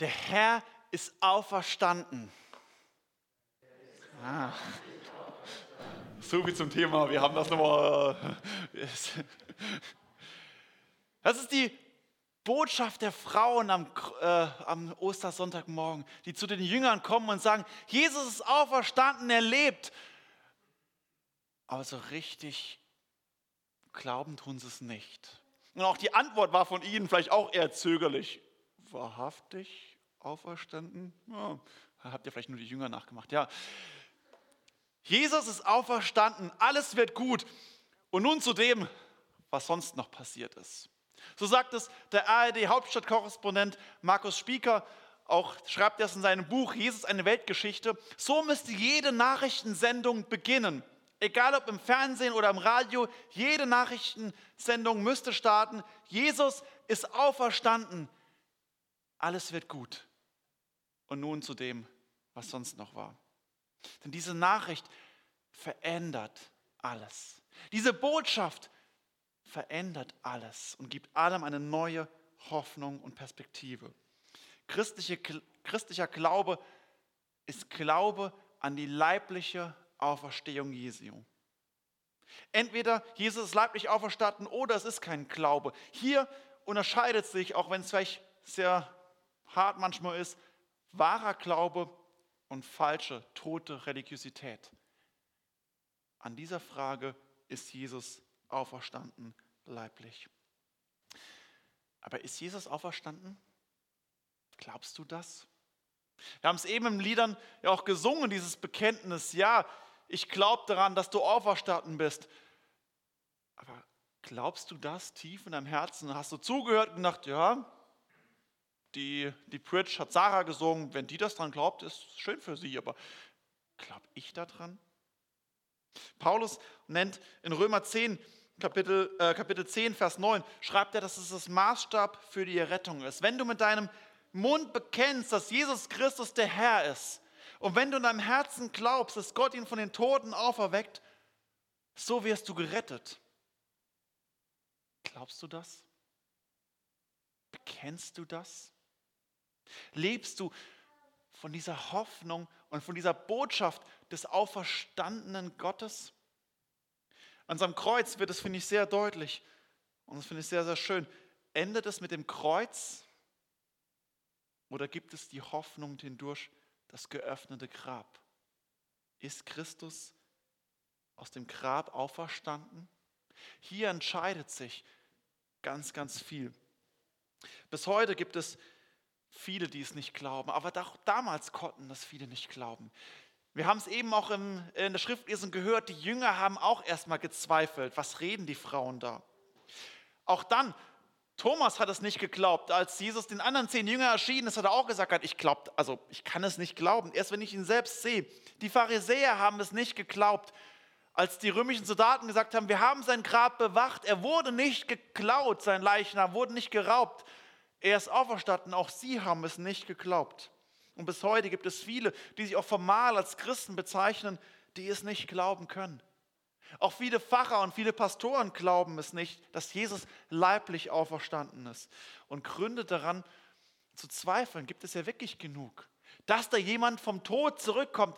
Der Herr ist auferstanden. Ah. So viel zum Thema. Wir haben das nochmal. Das ist die Botschaft der Frauen am, äh, am Ostersonntagmorgen, die zu den Jüngern kommen und sagen, Jesus ist auferstanden, er lebt. Aber so richtig glauben tun sie es nicht. Und auch die Antwort war von ihnen vielleicht auch eher zögerlich. Wahrhaftig auferstanden? Ja, habt ihr vielleicht nur die Jünger nachgemacht. Ja. Jesus ist auferstanden, alles wird gut. Und nun zu dem, was sonst noch passiert ist. So sagt es der ARD-Hauptstadtkorrespondent Markus Spieker, auch schreibt er es in seinem Buch Jesus eine Weltgeschichte. So müsste jede Nachrichtensendung beginnen. Egal ob im Fernsehen oder im Radio, jede Nachrichtensendung müsste starten. Jesus ist auferstanden. Alles wird gut. Und nun zu dem, was sonst noch war. Denn diese Nachricht verändert alles. Diese Botschaft verändert alles und gibt allem eine neue Hoffnung und Perspektive. Christliche, christlicher Glaube ist Glaube an die leibliche Auferstehung Jesu. Entweder Jesus ist leiblich auferstanden oder es ist kein Glaube. Hier unterscheidet sich, auch wenn es vielleicht sehr hart manchmal ist, wahrer Glaube und falsche, tote Religiosität. An dieser Frage ist Jesus auferstanden leiblich. Aber ist Jesus auferstanden? Glaubst du das? Wir haben es eben in Liedern ja auch gesungen, dieses Bekenntnis. Ja, ich glaube daran, dass du auferstanden bist. Aber glaubst du das tief in deinem Herzen? Hast du zugehört und gedacht, ja, die, die Bridge hat Sarah gesungen, wenn die das dran glaubt, ist schön für sie, aber glaube ich daran? Paulus nennt in Römer 10, Kapitel, äh, Kapitel 10, Vers 9, schreibt er, dass es das Maßstab für die Errettung ist. Wenn du mit deinem Mund bekennst, dass Jesus Christus der Herr ist, und wenn du in deinem Herzen glaubst, dass Gott ihn von den Toten auferweckt, so wirst du gerettet. Glaubst du das? Bekennst du das? Lebst du von dieser Hoffnung und von dieser Botschaft des auferstandenen Gottes? An seinem Kreuz wird es, finde ich, sehr deutlich. Und das finde ich sehr, sehr schön. Endet es mit dem Kreuz oder gibt es die Hoffnung hindurch das geöffnete Grab? Ist Christus aus dem Grab auferstanden? Hier entscheidet sich ganz, ganz viel. Bis heute gibt es viele, die es nicht glauben, aber auch damals konnten das viele nicht glauben. Wir haben es eben auch in der Schriftlesung gehört, die Jünger haben auch erstmal gezweifelt. Was reden die Frauen da? Auch dann, Thomas hat es nicht geglaubt. Als Jesus den anderen zehn Jünger erschienen ist, hat er auch gesagt, ich glaube, also ich kann es nicht glauben, erst wenn ich ihn selbst sehe. Die Pharisäer haben es nicht geglaubt. Als die römischen Soldaten gesagt haben, wir haben sein Grab bewacht, er wurde nicht geklaut, sein Leichnam wurde nicht geraubt. Er ist auferstanden, auch sie haben es nicht geglaubt. Und bis heute gibt es viele, die sich auch formal als Christen bezeichnen, die es nicht glauben können. Auch viele Pfarrer und viele Pastoren glauben es nicht, dass Jesus leiblich auferstanden ist. Und Gründe daran zu zweifeln gibt es ja wirklich genug. Dass da jemand vom Tod zurückkommt,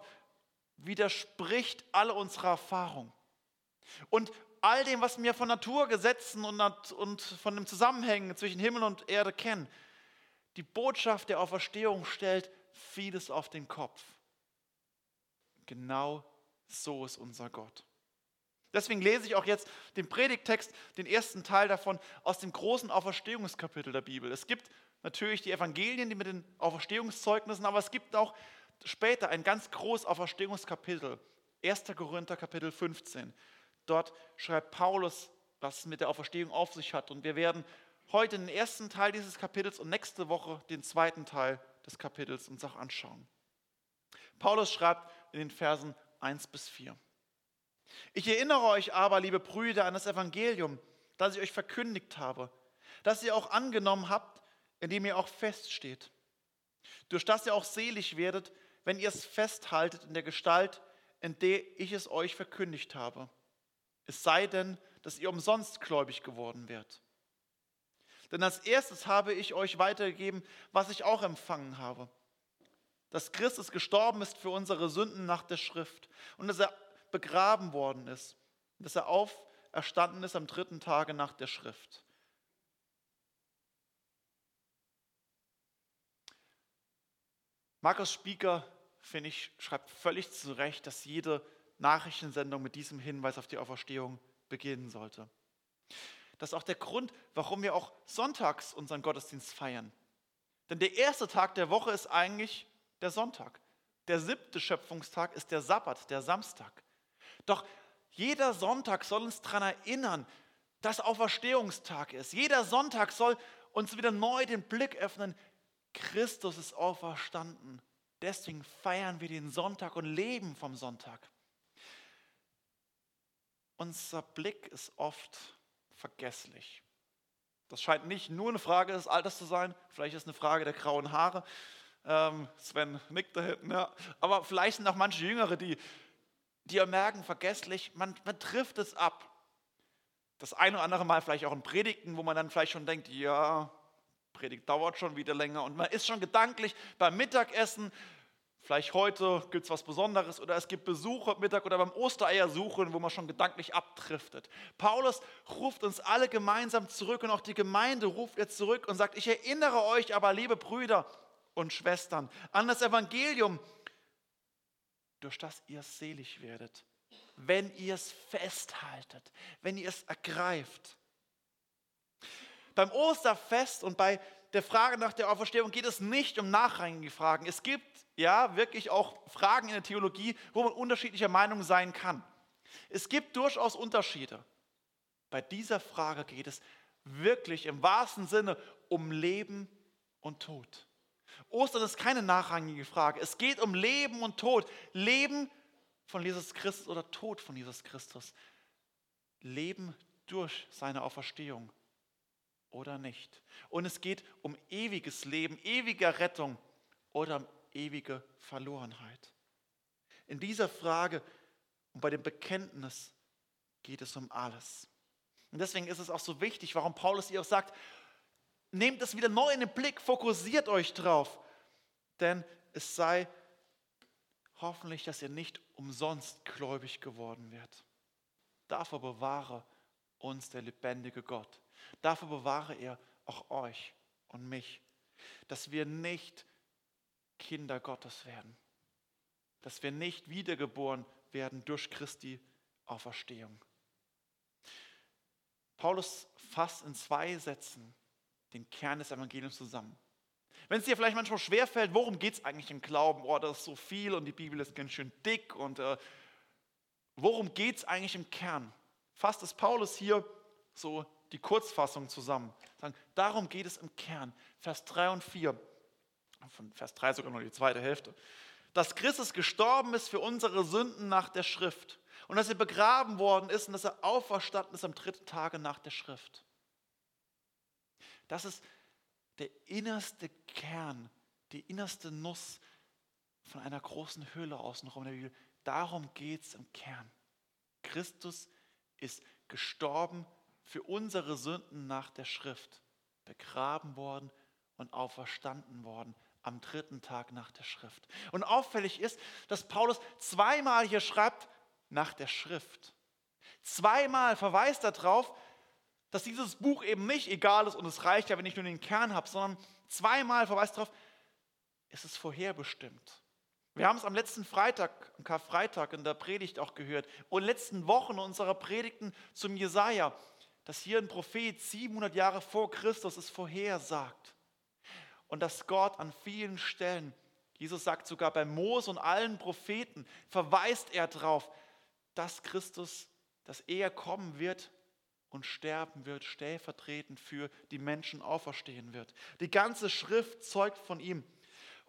widerspricht alle unserer Erfahrung. Und all dem, was wir von Naturgesetzen und, und von dem Zusammenhängen zwischen Himmel und Erde kennen. Die Botschaft der Auferstehung stellt vieles auf den Kopf. Genau so ist unser Gott. Deswegen lese ich auch jetzt den Predigtext, den ersten Teil davon, aus dem großen Auferstehungskapitel der Bibel. Es gibt natürlich die Evangelien, die mit den Auferstehungszeugnissen, aber es gibt auch später ein ganz großes Auferstehungskapitel, 1. Korinther Kapitel 15. Dort schreibt Paulus, was mit der Auferstehung auf sich hat. Und wir werden heute den ersten Teil dieses Kapitels und nächste Woche den zweiten Teil des Kapitels uns auch anschauen. Paulus schreibt in den Versen 1 bis 4. Ich erinnere euch aber, liebe Brüder, an das Evangelium, das ich euch verkündigt habe, das ihr auch angenommen habt, indem ihr auch feststeht, durch das ihr auch selig werdet, wenn ihr es festhaltet in der Gestalt, in der ich es euch verkündigt habe es sei denn, dass ihr umsonst gläubig geworden wärt. Denn als erstes habe ich euch weitergegeben, was ich auch empfangen habe. Dass Christus gestorben ist für unsere Sünden nach der Schrift und dass er begraben worden ist dass er auferstanden ist am dritten Tage nach der Schrift. Markus Spieker, finde ich, schreibt völlig zu Recht, dass jede Nachrichtensendung mit diesem Hinweis auf die Auferstehung beginnen sollte. Das ist auch der Grund, warum wir auch sonntags unseren Gottesdienst feiern. Denn der erste Tag der Woche ist eigentlich der Sonntag. Der siebte Schöpfungstag ist der Sabbat, der Samstag. Doch jeder Sonntag soll uns daran erinnern, dass Auferstehungstag ist. Jeder Sonntag soll uns wieder neu den Blick öffnen. Christus ist auferstanden. Deswegen feiern wir den Sonntag und leben vom Sonntag. Unser Blick ist oft vergesslich. Das scheint nicht nur eine Frage des Alters zu sein, vielleicht ist es eine Frage der grauen Haare. Ähm, Sven nickt da hinten, ja. aber vielleicht sind auch manche Jüngere, die, die merken, vergesslich, man, man trifft es ab. Das eine oder andere Mal vielleicht auch in Predigten, wo man dann vielleicht schon denkt, ja, Predigt dauert schon wieder länger und man ist schon gedanklich beim Mittagessen. Vielleicht heute gibt es was Besonderes oder es gibt Besuch heute Mittag oder beim Ostereiersuchen, wo man schon gedanklich abdriftet. Paulus ruft uns alle gemeinsam zurück und auch die Gemeinde ruft er zurück und sagt, ich erinnere euch aber, liebe Brüder und Schwestern, an das Evangelium, durch das ihr selig werdet, wenn ihr es festhaltet, wenn ihr es ergreift. Beim Osterfest und bei der Frage nach der Auferstehung geht es nicht um nachrangige Fragen. Es gibt ja wirklich auch Fragen in der Theologie, wo man unterschiedlicher Meinung sein kann. Es gibt durchaus Unterschiede. Bei dieser Frage geht es wirklich im wahrsten Sinne um Leben und Tod. Ostern ist keine nachrangige Frage. Es geht um Leben und Tod. Leben von Jesus Christus oder Tod von Jesus Christus. Leben durch seine Auferstehung oder nicht. Und es geht um ewiges Leben, ewiger Rettung oder um ewige Verlorenheit. In dieser Frage und bei dem Bekenntnis geht es um alles. Und deswegen ist es auch so wichtig, warum Paulus ihr auch sagt, nehmt es wieder neu in den Blick, fokussiert euch drauf. Denn es sei hoffentlich, dass ihr nicht umsonst gläubig geworden werdet. Dafür bewahre uns der lebendige Gott. Dafür bewahre er auch euch und mich, dass wir nicht Kinder Gottes werden, dass wir nicht wiedergeboren werden durch Christi Auferstehung. Paulus fasst in zwei Sätzen den Kern des Evangeliums zusammen. Wenn es dir vielleicht manchmal schwerfällt, worum geht es eigentlich im Glauben? Oh, das ist so viel und die Bibel ist ganz schön dick und äh, worum geht es eigentlich im Kern? Fasst es Paulus hier so die Kurzfassung zusammen. Darum geht es im Kern. Vers 3 und 4, von Vers 3 sogar noch die zweite Hälfte. Dass Christus gestorben ist für unsere Sünden nach der Schrift und dass er begraben worden ist und dass er auferstanden ist am dritten Tage nach der Schrift. Das ist der innerste Kern, die innerste Nuss von einer großen Höhle außenrum der Bibel. Darum geht es im Kern. Christus ist gestorben für unsere Sünden nach der Schrift, begraben worden und auferstanden worden am dritten Tag nach der Schrift. Und auffällig ist, dass Paulus zweimal hier schreibt, nach der Schrift. Zweimal verweist er darauf, dass dieses Buch eben nicht egal ist und es reicht ja, wenn ich nur den Kern habe, sondern zweimal verweist darauf, es ist vorherbestimmt. Wir haben es am letzten Freitag, am Karfreitag in der Predigt auch gehört und in letzten Wochen unserer Predigten zum Jesaja dass hier ein Prophet 700 Jahre vor Christus es vorhersagt. Und dass Gott an vielen Stellen, Jesus sagt sogar bei Mose und allen Propheten, verweist er darauf, dass Christus, dass er kommen wird und sterben wird, stellvertretend für die Menschen auferstehen wird. Die ganze Schrift zeugt von ihm.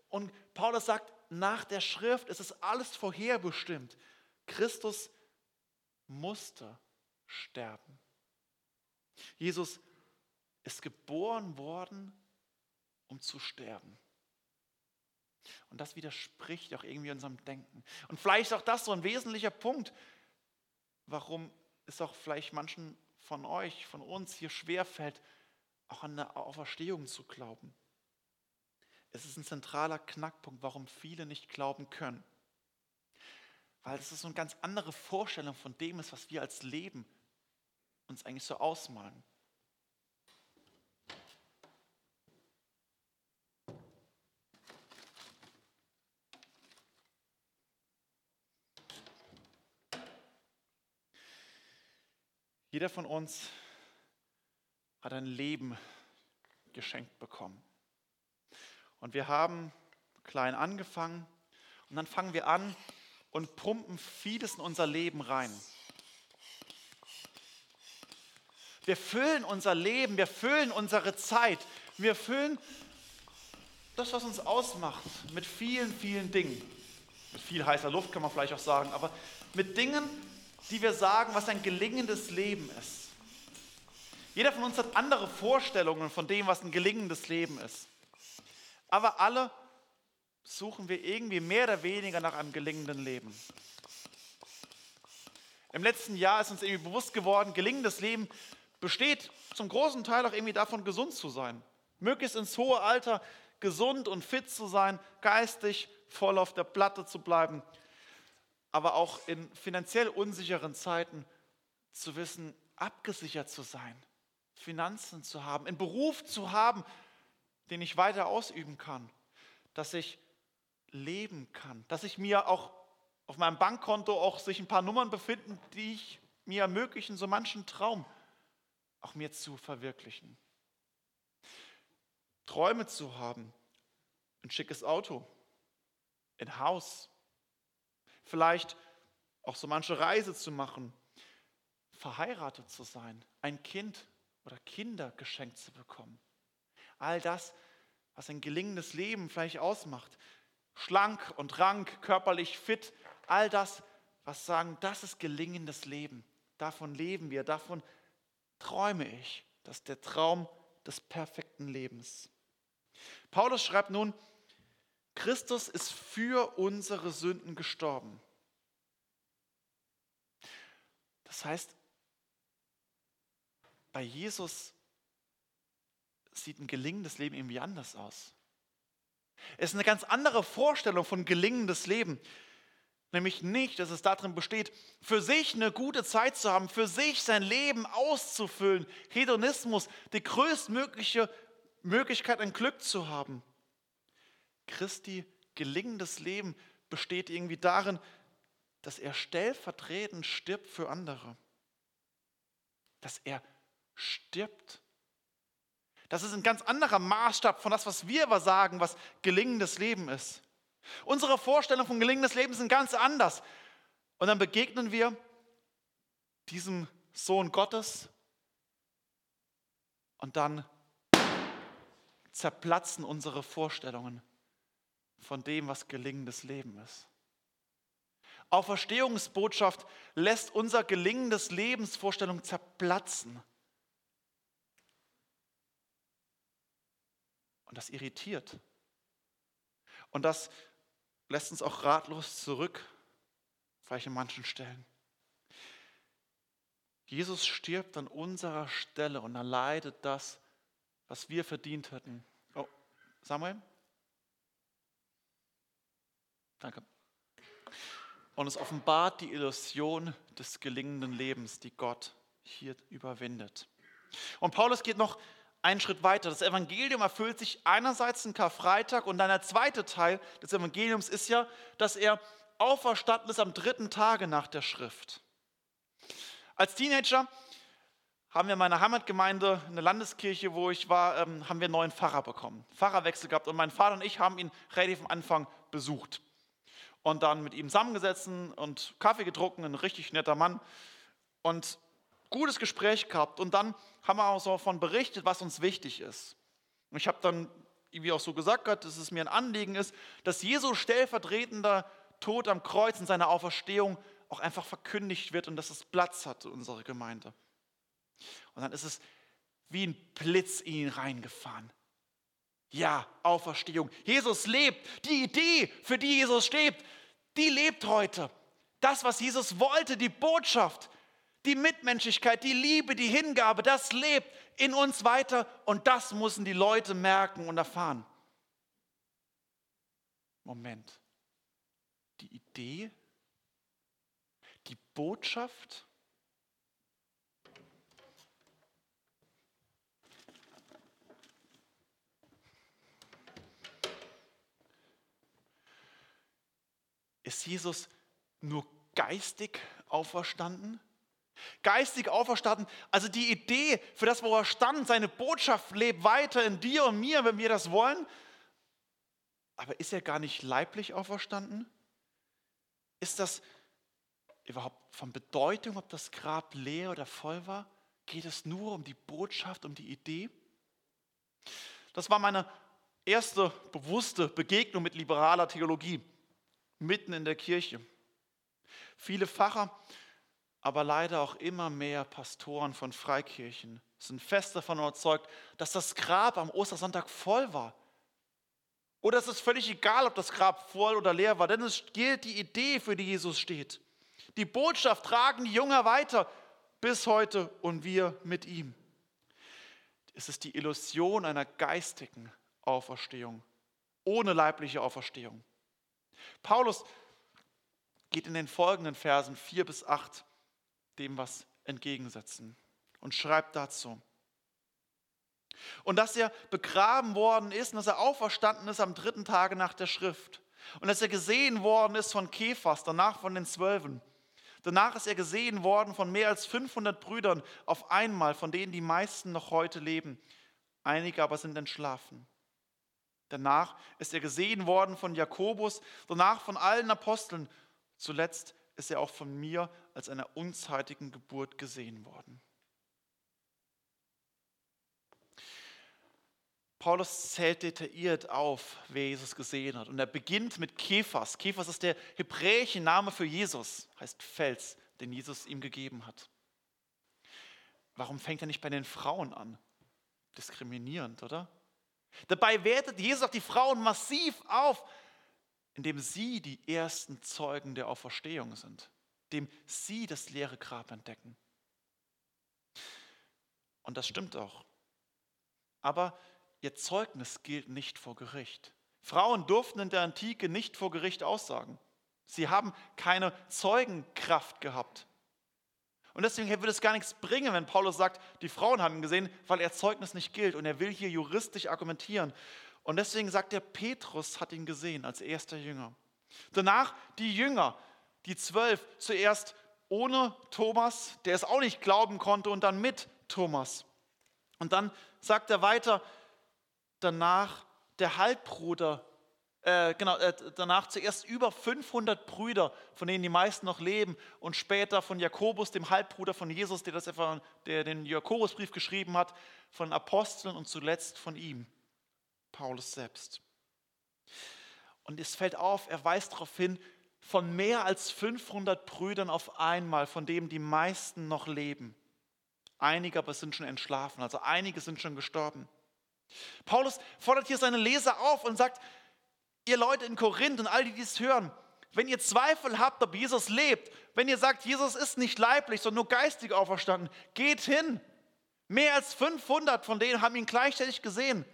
Und Paulus sagt, nach der Schrift ist es alles vorherbestimmt. Christus musste sterben. Jesus ist geboren worden, um zu sterben. Und das widerspricht auch irgendwie unserem Denken. Und vielleicht ist auch das so ein wesentlicher Punkt, warum es auch vielleicht manchen von euch, von uns hier schwerfällt, auch an eine Auferstehung zu glauben. Es ist ein zentraler Knackpunkt, warum viele nicht glauben können. Weil es ist so eine ganz andere Vorstellung von dem ist, was wir als Leben uns eigentlich so ausmalen. Jeder von uns hat ein Leben geschenkt bekommen. Und wir haben klein angefangen und dann fangen wir an und pumpen vieles in unser Leben rein. Wir füllen unser Leben, wir füllen unsere Zeit, wir füllen das, was uns ausmacht, mit vielen, vielen Dingen. Mit viel heißer Luft kann man vielleicht auch sagen, aber mit Dingen, die wir sagen, was ein gelingendes Leben ist. Jeder von uns hat andere Vorstellungen von dem, was ein gelingendes Leben ist. Aber alle suchen wir irgendwie mehr oder weniger nach einem gelingenden Leben. Im letzten Jahr ist uns irgendwie bewusst geworden, gelingendes Leben besteht zum großen Teil auch irgendwie davon, gesund zu sein. Möglichst ins hohe Alter gesund und fit zu sein, geistig voll auf der Platte zu bleiben, aber auch in finanziell unsicheren Zeiten zu wissen, abgesichert zu sein, Finanzen zu haben, einen Beruf zu haben, den ich weiter ausüben kann, dass ich leben kann, dass ich mir auch auf meinem Bankkonto auch sich ein paar Nummern befinden, die ich mir ermöglichen, so manchen Traum auch mir zu verwirklichen. Träume zu haben, ein schickes Auto, ein Haus, vielleicht auch so manche Reise zu machen, verheiratet zu sein, ein Kind oder Kinder geschenkt zu bekommen. All das, was ein gelingendes Leben vielleicht ausmacht. Schlank und rank, körperlich fit, all das, was sagen, das ist gelingendes Leben. Davon leben wir, davon träume ich. Das ist der Traum des perfekten Lebens. Paulus schreibt nun, Christus ist für unsere Sünden gestorben. Das heißt, bei Jesus sieht ein gelingendes Leben irgendwie anders aus. Es ist eine ganz andere Vorstellung von gelingendes Leben. Nämlich nicht, dass es darin besteht, für sich eine gute Zeit zu haben, für sich sein Leben auszufüllen. Hedonismus, die größtmögliche Möglichkeit, ein Glück zu haben. Christi gelingendes Leben besteht irgendwie darin, dass er stellvertretend stirbt für andere. Dass er stirbt. Das ist ein ganz anderer Maßstab von das, was wir aber sagen, was gelingendes Leben ist. Unsere Vorstellungen von gelingendes Leben sind ganz anders. Und dann begegnen wir diesem Sohn Gottes und dann zerplatzen unsere Vorstellungen von dem, was gelingendes Leben ist. Auferstehungsbotschaft lässt unser gelingendes Lebensvorstellung zerplatzen. Und das irritiert. Und das lässt uns auch ratlos zurück, vielleicht in manchen Stellen. Jesus stirbt an unserer Stelle und er leidet das, was wir verdient hätten. Oh, Samuel? Danke. Und es offenbart die Illusion des gelingenden Lebens, die Gott hier überwindet. Und Paulus geht noch einen Schritt weiter. Das Evangelium erfüllt sich einerseits in Karfreitag und dann der zweite Teil des Evangeliums ist ja, dass er auferstanden ist am dritten Tage nach der Schrift. Als Teenager haben wir in meiner Heimatgemeinde, in der Landeskirche, wo ich war, ähm, haben wir einen neuen Pfarrer bekommen. Pfarrerwechsel gehabt und mein Vater und ich haben ihn relativ am Anfang besucht und dann mit ihm zusammengesessen und Kaffee getrunken, ein richtig netter Mann und gutes Gespräch gehabt und dann haben wir auch so davon berichtet, was uns wichtig ist. Und ich habe dann wie auch so gesagt, dass es mir ein Anliegen ist, dass Jesu stellvertretender Tod am Kreuz und seine Auferstehung auch einfach verkündigt wird und dass es Platz hat in unserer Gemeinde. Und dann ist es wie ein Blitz in ihn reingefahren. Ja, Auferstehung. Jesus lebt. Die Idee, für die Jesus steht, die lebt heute. Das, was Jesus wollte, die Botschaft, Die Mitmenschlichkeit, die Liebe, die Hingabe, das lebt in uns weiter und das müssen die Leute merken und erfahren. Moment. Die Idee, die Botschaft, ist Jesus nur geistig auferstanden? Geistig auferstanden, also die Idee, für das, wo er stand, seine Botschaft lebt weiter in dir und mir, wenn wir das wollen. Aber ist er gar nicht leiblich auferstanden? Ist das überhaupt von Bedeutung, ob das Grab leer oder voll war? Geht es nur um die Botschaft, um die Idee? Das war meine erste bewusste Begegnung mit liberaler Theologie mitten in der Kirche. Viele Pfarrer, aber leider auch immer mehr Pastoren von Freikirchen sind fest davon überzeugt, dass das Grab am Ostersonntag voll war. Oder es ist völlig egal, ob das Grab voll oder leer war, denn es gilt die Idee, für die Jesus steht. Die Botschaft tragen die Jünger weiter bis heute und wir mit ihm. Es ist die Illusion einer geistigen Auferstehung, ohne leibliche Auferstehung. Paulus geht in den folgenden Versen 4 bis 8 dem was entgegensetzen und schreibt dazu. Und dass er begraben worden ist und dass er auferstanden ist am dritten Tage nach der Schrift. Und dass er gesehen worden ist von Kephas, danach von den Zwölfen. Danach ist er gesehen worden von mehr als 500 Brüdern auf einmal, von denen die meisten noch heute leben. Einige aber sind entschlafen. Danach ist er gesehen worden von Jakobus, danach von allen Aposteln. Zuletzt ist er auch von mir als einer unzeitigen Geburt gesehen worden. Paulus zählt detailliert auf, wer Jesus gesehen hat. Und er beginnt mit Kephas. Kephas ist der hebräische Name für Jesus, heißt Fels, den Jesus ihm gegeben hat. Warum fängt er nicht bei den Frauen an? Diskriminierend, oder? Dabei wertet Jesus auch die Frauen massiv auf, indem sie die ersten Zeugen der Auferstehung sind, indem sie das leere Grab entdecken. Und das stimmt auch. Aber ihr Zeugnis gilt nicht vor Gericht. Frauen durften in der Antike nicht vor Gericht aussagen. Sie haben keine Zeugenkraft gehabt. Und deswegen würde es gar nichts bringen, wenn Paulus sagt, die Frauen haben ihn gesehen, weil er Zeugnis nicht gilt. Und er will hier juristisch argumentieren. Und deswegen sagt er, Petrus hat ihn gesehen als erster Jünger. Danach die Jünger, die zwölf, zuerst ohne Thomas, der es auch nicht glauben konnte, und dann mit Thomas. Und dann sagt er weiter, danach der Halbbruder äh, genau, äh, danach zuerst über 500 Brüder, von denen die meisten noch leben, und später von Jakobus, dem Halbbruder von Jesus, der, das der den Jakobusbrief geschrieben hat, von Aposteln und zuletzt von ihm, Paulus selbst. Und es fällt auf, er weist darauf hin, von mehr als 500 Brüdern auf einmal, von denen die meisten noch leben. Einige aber sind schon entschlafen, also einige sind schon gestorben. Paulus fordert hier seine Leser auf und sagt, ihr Leute in Korinth und all die, die es hören, wenn ihr Zweifel habt, ob Jesus lebt, wenn ihr sagt, Jesus ist nicht leiblich, sondern nur geistig auferstanden, geht hin. Mehr als 500 von denen haben ihn gleichzeitig gesehen.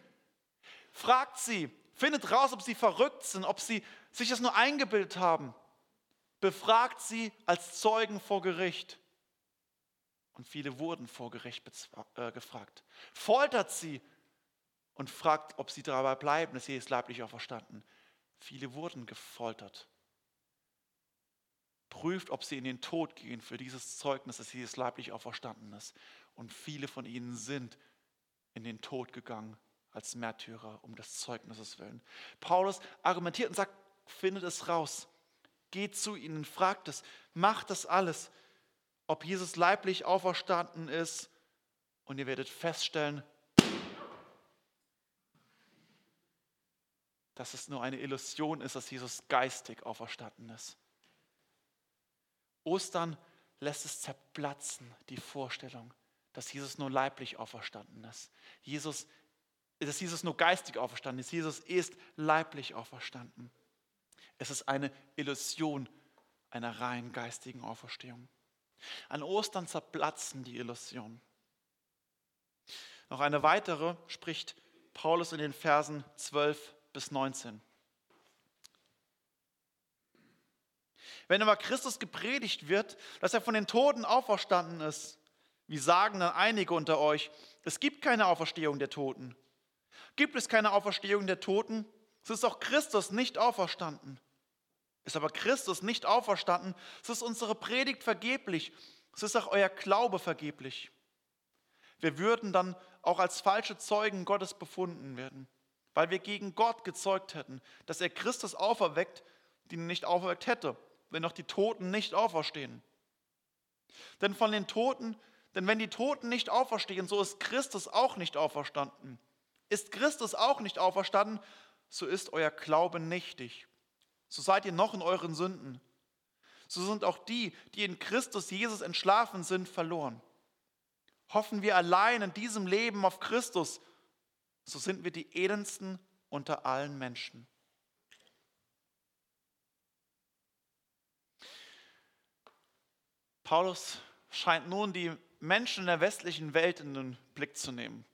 Fragt sie, findet raus, ob sie verrückt sind, ob sie sich das nur eingebildet haben. Befragt sie als Zeugen vor Gericht. Und viele wurden vor Gericht äh, gefragt. Foltert sie und fragt, ob sie dabei bleiben, dass Jesus leiblich auferstanden. Viele wurden gefoltert. Prüft, ob sie in den Tod gehen für dieses Zeugnis, dass Jesus leiblich auferstanden ist. Und viele von ihnen sind in den Tod gegangen als Märtyrer um des Zeugnisses willen. Paulus argumentiert und sagt, findet es raus. Geht zu ihnen, fragt es, macht das alles, ob Jesus leiblich auferstanden ist. Und ihr werdet feststellen, dass es nur eine Illusion ist, dass Jesus geistig auferstanden ist. Ostern lässt es zerplatzen, die Vorstellung, dass Jesus nur leiblich auferstanden ist. Jesus, dass Jesus nur geistig auferstanden ist. Jesus ist leiblich auferstanden. Es ist eine Illusion einer rein geistigen Auferstehung. An Ostern zerplatzen die Illusionen. Noch eine weitere spricht Paulus in den Versen 12 bis 19. Wenn aber Christus gepredigt wird, dass er von den Toten auferstanden ist, wie sagen dann einige unter euch, es gibt keine Auferstehung der Toten. Gibt es keine Auferstehung der Toten, so ist auch Christus nicht auferstanden. Ist aber Christus nicht auferstanden, so ist unsere Predigt vergeblich, so ist auch euer Glaube vergeblich. Wir würden dann auch als falsche Zeugen Gottes befunden werden, weil wir gegen Gott gezeugt hätten, dass er Christus auferweckt, den er nicht auferweckt hätte, wenn auch die Toten nicht auferstehen. Denn von den Toten, denn wenn die Toten nicht auferstehen, so ist Christus auch nicht auferstanden. Ist Christus auch nicht auferstanden, so ist euer Glaube nichtig. So seid ihr noch in euren Sünden. So sind auch die, die in Christus Jesus entschlafen sind, verloren. Hoffen wir allein in diesem Leben auf Christus, so sind wir die elendsten unter allen Menschen. Paulus scheint nun die Menschen in der westlichen Welt in den Blick zu nehmen.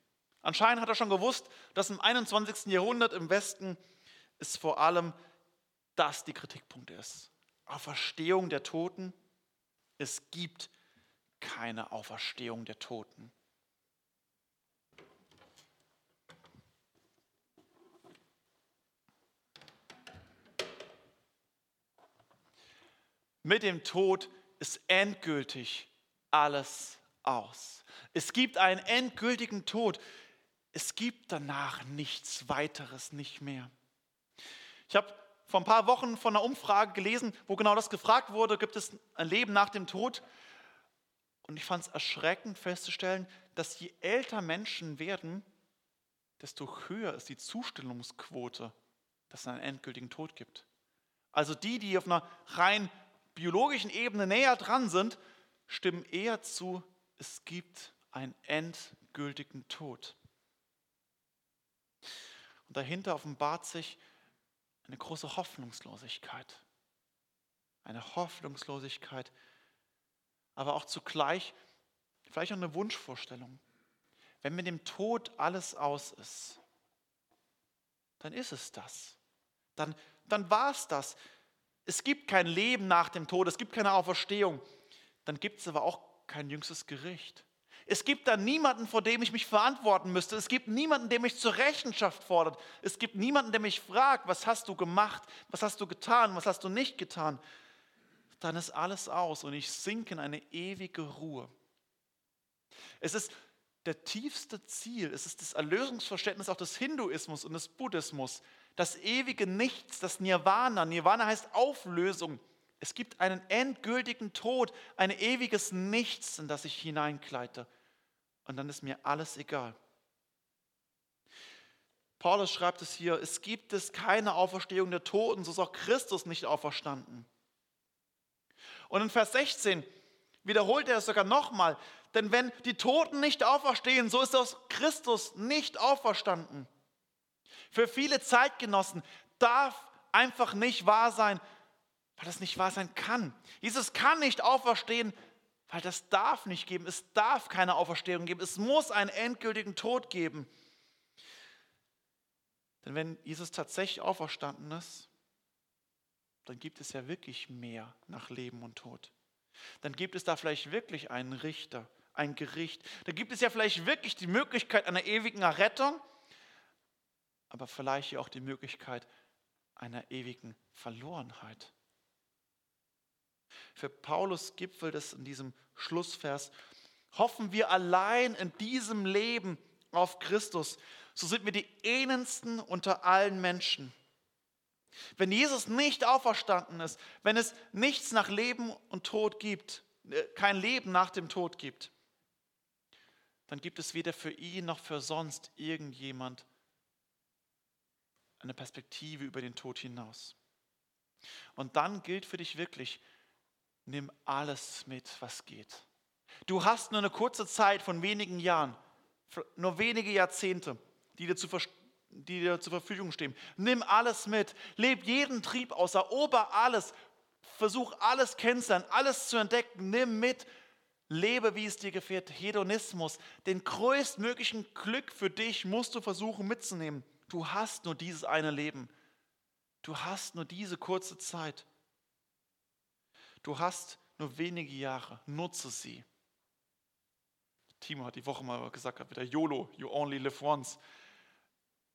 Anscheinend hat er schon gewusst, dass im 21. Jahrhundert im Westen es vor allem das die Kritikpunkte ist. Auferstehung der Toten. Es gibt keine Auferstehung der Toten. Mit dem Tod ist endgültig alles aus. Es gibt einen endgültigen Tod. Es gibt danach nichts weiteres, nicht mehr. Ich habe vor ein paar Wochen von einer Umfrage gelesen, wo genau das gefragt wurde, gibt es ein Leben nach dem Tod? Und ich fand es erschreckend festzustellen, dass je älter Menschen werden, desto höher ist die Zustimmungsquote, dass es einen endgültigen Tod gibt. Also die, die auf einer rein biologischen Ebene näher dran sind, stimmen eher zu, es gibt einen endgültigen Tod. Und dahinter offenbart sich eine große Hoffnungslosigkeit. Eine Hoffnungslosigkeit, aber auch zugleich vielleicht auch eine Wunschvorstellung. Wenn mit dem Tod alles aus ist, dann ist es das. Dann, dann war es das es gibt kein Leben nach dem Tod, es gibt keine Auferstehung, dann gibt es aber auch kein jüngstes Gericht. Es gibt dann niemanden, vor dem ich mich verantworten müsste. Es gibt niemanden, der mich zur Rechenschaft fordert. Es gibt niemanden, der mich fragt, was hast du gemacht, was hast du getan, was hast du nicht getan. Dann ist alles aus und ich sinke in eine ewige Ruhe. Es ist der tiefste Ziel, es ist das Erlösungsverständnis auch des Hinduismus und des Buddhismus, das ewige Nichts, das Nirvana. Nirvana heißt Auflösung. Es gibt einen endgültigen Tod, ein ewiges Nichts, in das ich hineinkleite. Und dann ist mir alles egal. Paulus schreibt es hier, es gibt es keine Auferstehung der Toten, so ist auch Christus nicht auferstanden. Und in Vers 16 wiederholt er es sogar nochmal, denn wenn die Toten nicht auferstehen, so ist aus Christus nicht auferstanden. Für viele Zeitgenossen darf einfach nicht wahr sein, weil das nicht wahr sein kann. Jesus kann nicht auferstehen, weil das darf nicht geben. Es darf keine Auferstehung geben. Es muss einen endgültigen Tod geben. Denn wenn Jesus tatsächlich auferstanden ist, dann gibt es ja wirklich mehr nach Leben und Tod. Dann gibt es da vielleicht wirklich einen Richter, ein Gericht. Dann gibt es ja vielleicht wirklich die Möglichkeit einer ewigen Errettung aber vielleicht auch die Möglichkeit einer ewigen Verlorenheit. Für Paulus gipfelt es in diesem Schlussvers, hoffen wir allein in diesem Leben auf Christus, so sind wir die elendsten unter allen Menschen. Wenn Jesus nicht auferstanden ist, wenn es nichts nach Leben und Tod gibt, äh, kein Leben nach dem Tod gibt, dann gibt es weder für ihn noch für sonst irgendjemand eine Perspektive über den Tod hinaus. Und dann gilt für dich wirklich, nimm alles mit, was geht. Du hast nur eine kurze Zeit von wenigen Jahren, nur wenige Jahrzehnte, die dir, zu, die dir zur Verfügung stehen. Nimm alles mit, leb jeden Trieb aus, erober alles, versuch alles kennenzulernen, alles zu entdecken, nimm mit, lebe, wie es dir gefällt. Hedonismus, den größtmöglichen Glück für dich musst du versuchen mitzunehmen. Du hast nur dieses eine Leben. Du hast nur diese kurze Zeit. Du hast nur wenige Jahre. Nutze sie. Timo hat die Woche mal gesagt, wieder YOLO, you only live once.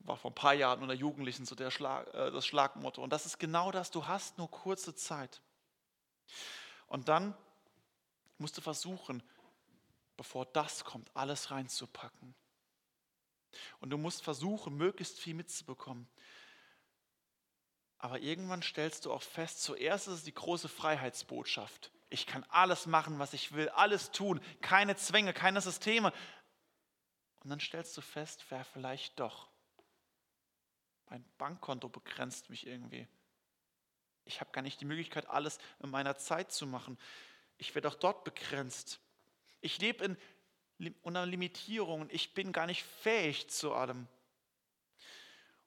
War vor ein paar Jahren unter Jugendlichen so der Schlag, äh, das Schlagmotto. Und das ist genau das, du hast nur kurze Zeit. Und dann musst du versuchen, bevor das kommt, alles reinzupacken. Und du musst versuchen, möglichst viel mitzubekommen. Aber irgendwann stellst du auch fest, zuerst ist es die große Freiheitsbotschaft. Ich kann alles machen, was ich will, alles tun, keine Zwänge, keine Systeme. Und dann stellst du fest, wer vielleicht doch. Mein Bankkonto begrenzt mich irgendwie. Ich habe gar nicht die Möglichkeit, alles in meiner Zeit zu machen. Ich werde auch dort begrenzt. Ich lebe in, unter Limitierungen. Ich bin gar nicht fähig zu allem.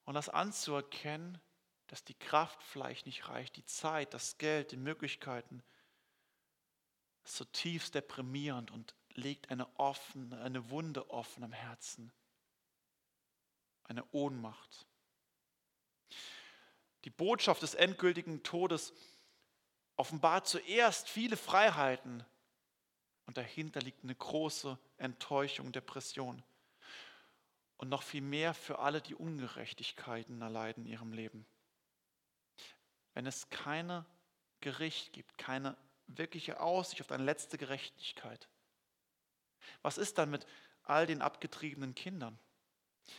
Und das anzuerkennen, dass die Kraft vielleicht nicht reicht, die Zeit, das Geld, die Möglichkeiten, ist zutiefst deprimierend und legt eine offene, eine Wunde offen am Herzen. Eine Ohnmacht. Die Botschaft des endgültigen Todes offenbart zuerst viele Freiheiten und dahinter liegt eine große Enttäuschung, Depression und noch viel mehr für alle, die Ungerechtigkeiten erleiden in ihrem Leben wenn es keine Gericht gibt, keine wirkliche Aussicht auf eine letzte Gerechtigkeit? Was ist dann mit all den abgetriebenen Kindern?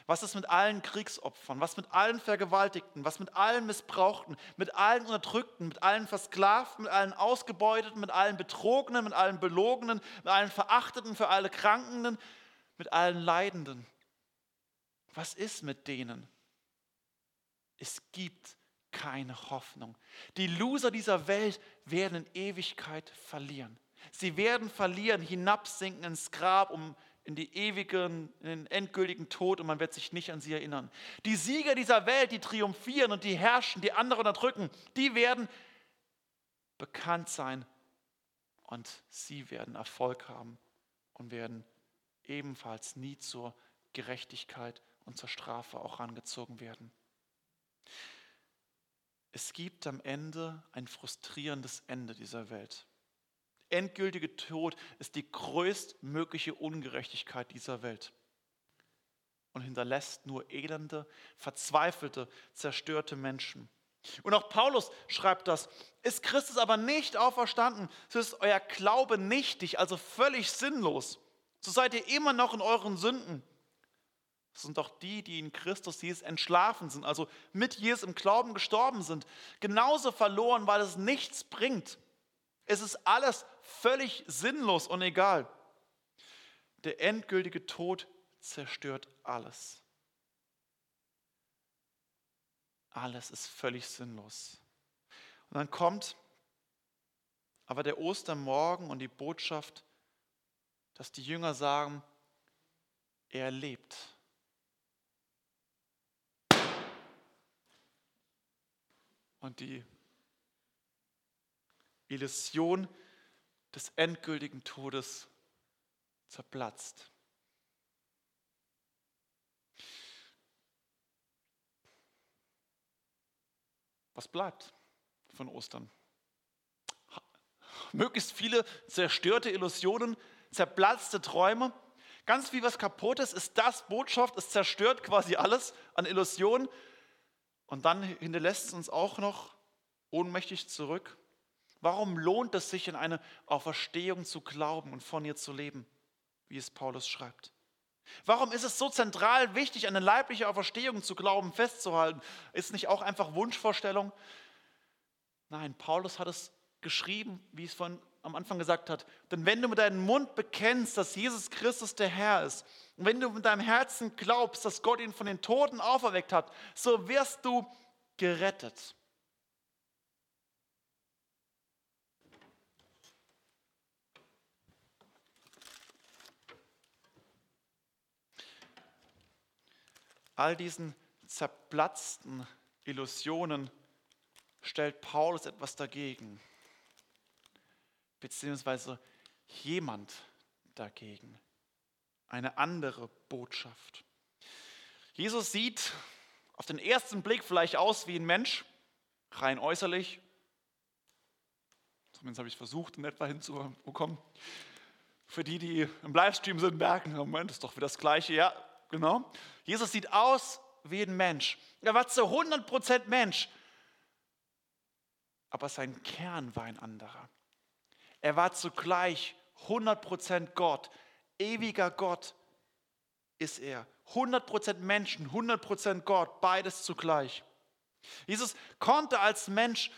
Was ist mit allen Kriegsopfern? Was mit allen Vergewaltigten? Was mit allen Missbrauchten? Mit allen Unterdrückten? Mit allen Versklavten? Mit allen Ausgebeuteten? Mit allen Betrogenen? Mit allen Belogenen? Mit allen Verachteten? Für alle Krankenden? Mit allen Leidenden? Was ist mit denen? Es gibt keine Hoffnung. Die Loser dieser Welt werden in Ewigkeit verlieren. Sie werden verlieren, hinabsinken ins Grab, um in die ewigen, in den endgültigen Tod und man wird sich nicht an sie erinnern. Die Sieger dieser Welt, die triumphieren und die herrschen, die andere unterdrücken, die werden bekannt sein und sie werden Erfolg haben und werden ebenfalls nie zur Gerechtigkeit und zur Strafe auch rangezogen werden. Es gibt am Ende ein frustrierendes Ende dieser Welt. Endgültige Tod ist die größtmögliche Ungerechtigkeit dieser Welt und hinterlässt nur elende, verzweifelte, zerstörte Menschen. Und auch Paulus schreibt das, ist Christus aber nicht auferstanden, so ist euer Glaube nichtig, also völlig sinnlos. So seid ihr immer noch in euren Sünden. Das sind doch die, die in Christus Jesus entschlafen sind, also mit Jesus im Glauben gestorben sind. Genauso verloren, weil es nichts bringt. Es ist alles völlig sinnlos und egal. Der endgültige Tod zerstört alles. Alles ist völlig sinnlos. Und dann kommt aber der Ostermorgen und die Botschaft, dass die Jünger sagen, er lebt. und die Illusion des endgültigen Todes zerplatzt. Was bleibt von Ostern? Möglichst viele zerstörte Illusionen, zerplatzte Träume. Ganz wie was kaputt ist, ist das Botschaft, es zerstört quasi alles an Illusionen und dann hinterlässt es uns auch noch ohnmächtig zurück. Warum lohnt es sich, in eine Auferstehung zu glauben und von ihr zu leben, wie es Paulus schreibt? Warum ist es so zentral wichtig, eine leibliche Auferstehung zu glauben, festzuhalten? Ist nicht auch einfach Wunschvorstellung? Nein, Paulus hat es geschrieben, wie es von am Anfang gesagt hat. Denn wenn du mit deinem Mund bekennst, dass Jesus Christus der Herr ist, und wenn du mit deinem Herzen glaubst, dass Gott ihn von den Toten auferweckt hat, so wirst du gerettet. All diesen zerplatzten Illusionen stellt Paulus etwas dagegen. beziehungsweise jemand dagegen. Eine andere Botschaft. Jesus sieht auf den ersten Blick vielleicht aus wie ein Mensch, rein äußerlich. Zumindest habe ich versucht, in etwa hinzubekommen. Für die, die im Livestream sind, merken, Moment, ist doch wieder das Gleiche. Ja, genau. Jesus sieht aus wie ein Mensch. Er war zu 100% Mensch. Aber sein Kern war ein anderer. Er war zugleich 100% Gott, ewiger Gott ist er. 100% Menschen, 100% Gott, beides zugleich. Jesus konnte als Mensch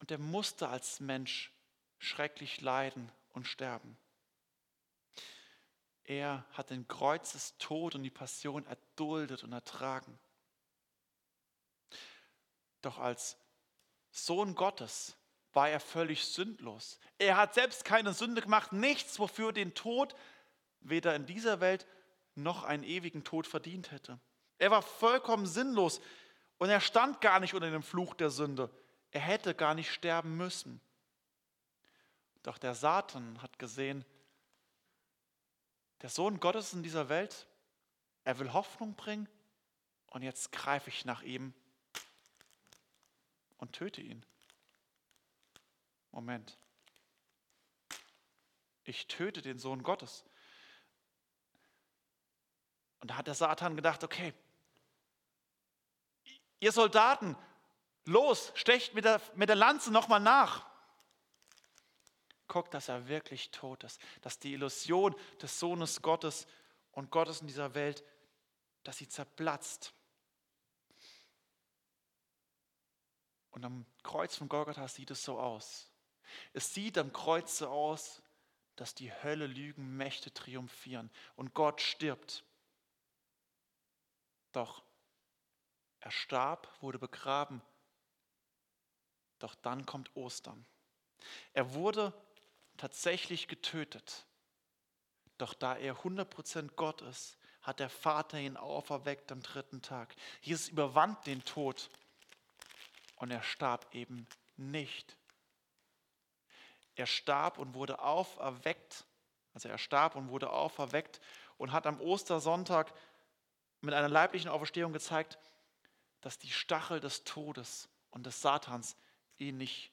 und er musste als Mensch schrecklich leiden und sterben. Er hat den Kreuzestod und die Passion erduldet und ertragen. Doch als Sohn Gottes war er völlig sündlos. Er hat selbst keine Sünde gemacht, nichts, wofür den Tod weder in dieser Welt noch einen ewigen Tod verdient hätte. Er war vollkommen sinnlos und er stand gar nicht unter dem Fluch der Sünde. Er hätte gar nicht sterben müssen. Doch der Satan hat gesehen, der Sohn Gottes in dieser Welt, er will Hoffnung bringen und jetzt greife ich nach ihm und töte ihn. Moment. Ich töte den Sohn Gottes. Und da hat der Satan gedacht, okay, ihr Soldaten, los, stecht mit der, mit der Lanze nochmal nach. Guckt, dass er wirklich tot ist, dass die Illusion des Sohnes Gottes und Gottes in dieser Welt, dass sie zerplatzt. Und am Kreuz von Golgatha sieht es so aus. Es sieht am Kreuz so aus, dass die Hölle Lügenmächte triumphieren und Gott stirbt. Doch er starb, wurde begraben. Doch dann kommt Ostern. Er wurde tatsächlich getötet. Doch da er 100% Gott ist, hat der Vater ihn auferweckt am dritten Tag. Jesus überwand den Tod und er starb eben nicht. Er starb und wurde auferweckt, also er starb und wurde auferweckt und hat am Ostersonntag mit einer leiblichen Auferstehung gezeigt, dass die Stachel des Todes und des Satans ihn nicht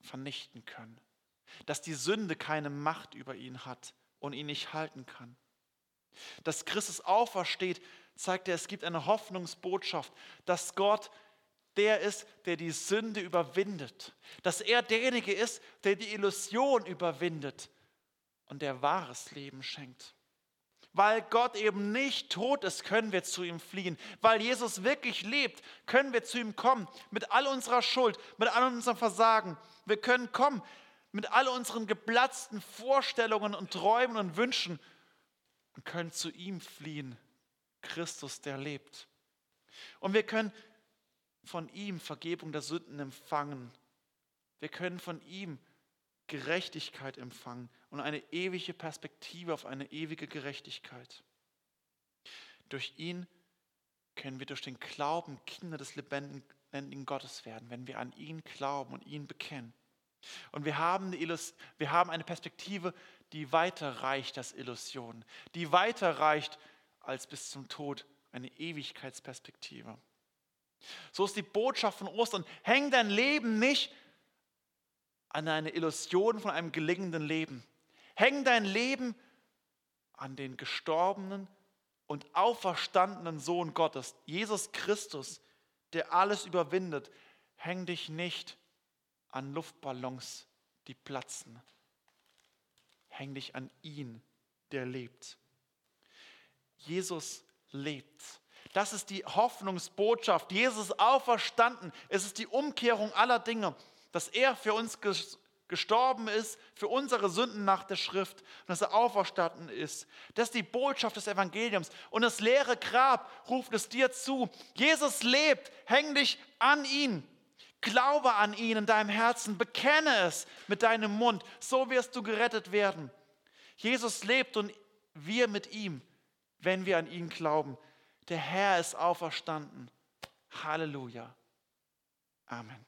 vernichten können. Dass die Sünde keine Macht über ihn hat und ihn nicht halten kann. Dass Christus aufersteht, zeigt er, es gibt eine Hoffnungsbotschaft, dass Gott der ist, der die Sünde überwindet. Dass er derjenige ist, der die Illusion überwindet und der wahres Leben schenkt. Weil Gott eben nicht tot ist, können wir zu ihm fliehen. Weil Jesus wirklich lebt, können wir zu ihm kommen. Mit all unserer Schuld, mit all unserem Versagen. Wir können kommen mit all unseren geplatzten Vorstellungen und Träumen und Wünschen und können zu ihm fliehen. Christus, der lebt. Und wir können von ihm Vergebung der Sünden empfangen. Wir können von ihm Gerechtigkeit empfangen und eine ewige Perspektive auf eine ewige Gerechtigkeit. Durch ihn können wir durch den Glauben Kinder des lebendigen Gottes werden, wenn wir an ihn glauben und ihn bekennen. Und wir haben, eine, wir haben eine Perspektive, die weiter reicht als Illusion, die weiter reicht als bis zum Tod, eine Ewigkeitsperspektive. So ist die Botschaft von Ostern. Häng dein Leben nicht an eine Illusion von einem gelingenden Leben. Häng dein Leben an den gestorbenen und auferstandenen Sohn Gottes, Jesus Christus, der alles überwindet. Häng dich nicht an Luftballons, die platzen. Häng dich an ihn, der lebt. Jesus lebt. Das ist die Hoffnungsbotschaft. Jesus ist auferstanden. Es ist die Umkehrung aller Dinge, dass er für uns gestorben ist, für unsere Sünden nach der Schrift und dass er auferstanden ist. Das ist die Botschaft des Evangeliums. Und das leere Grab ruft es dir zu. Jesus lebt. Häng dich an ihn. Glaube an ihn in deinem Herzen. Bekenne es mit deinem Mund. So wirst du gerettet werden. Jesus lebt und wir mit ihm, wenn wir an ihn glauben. Der Herr ist auferstanden. Halleluja. Amen.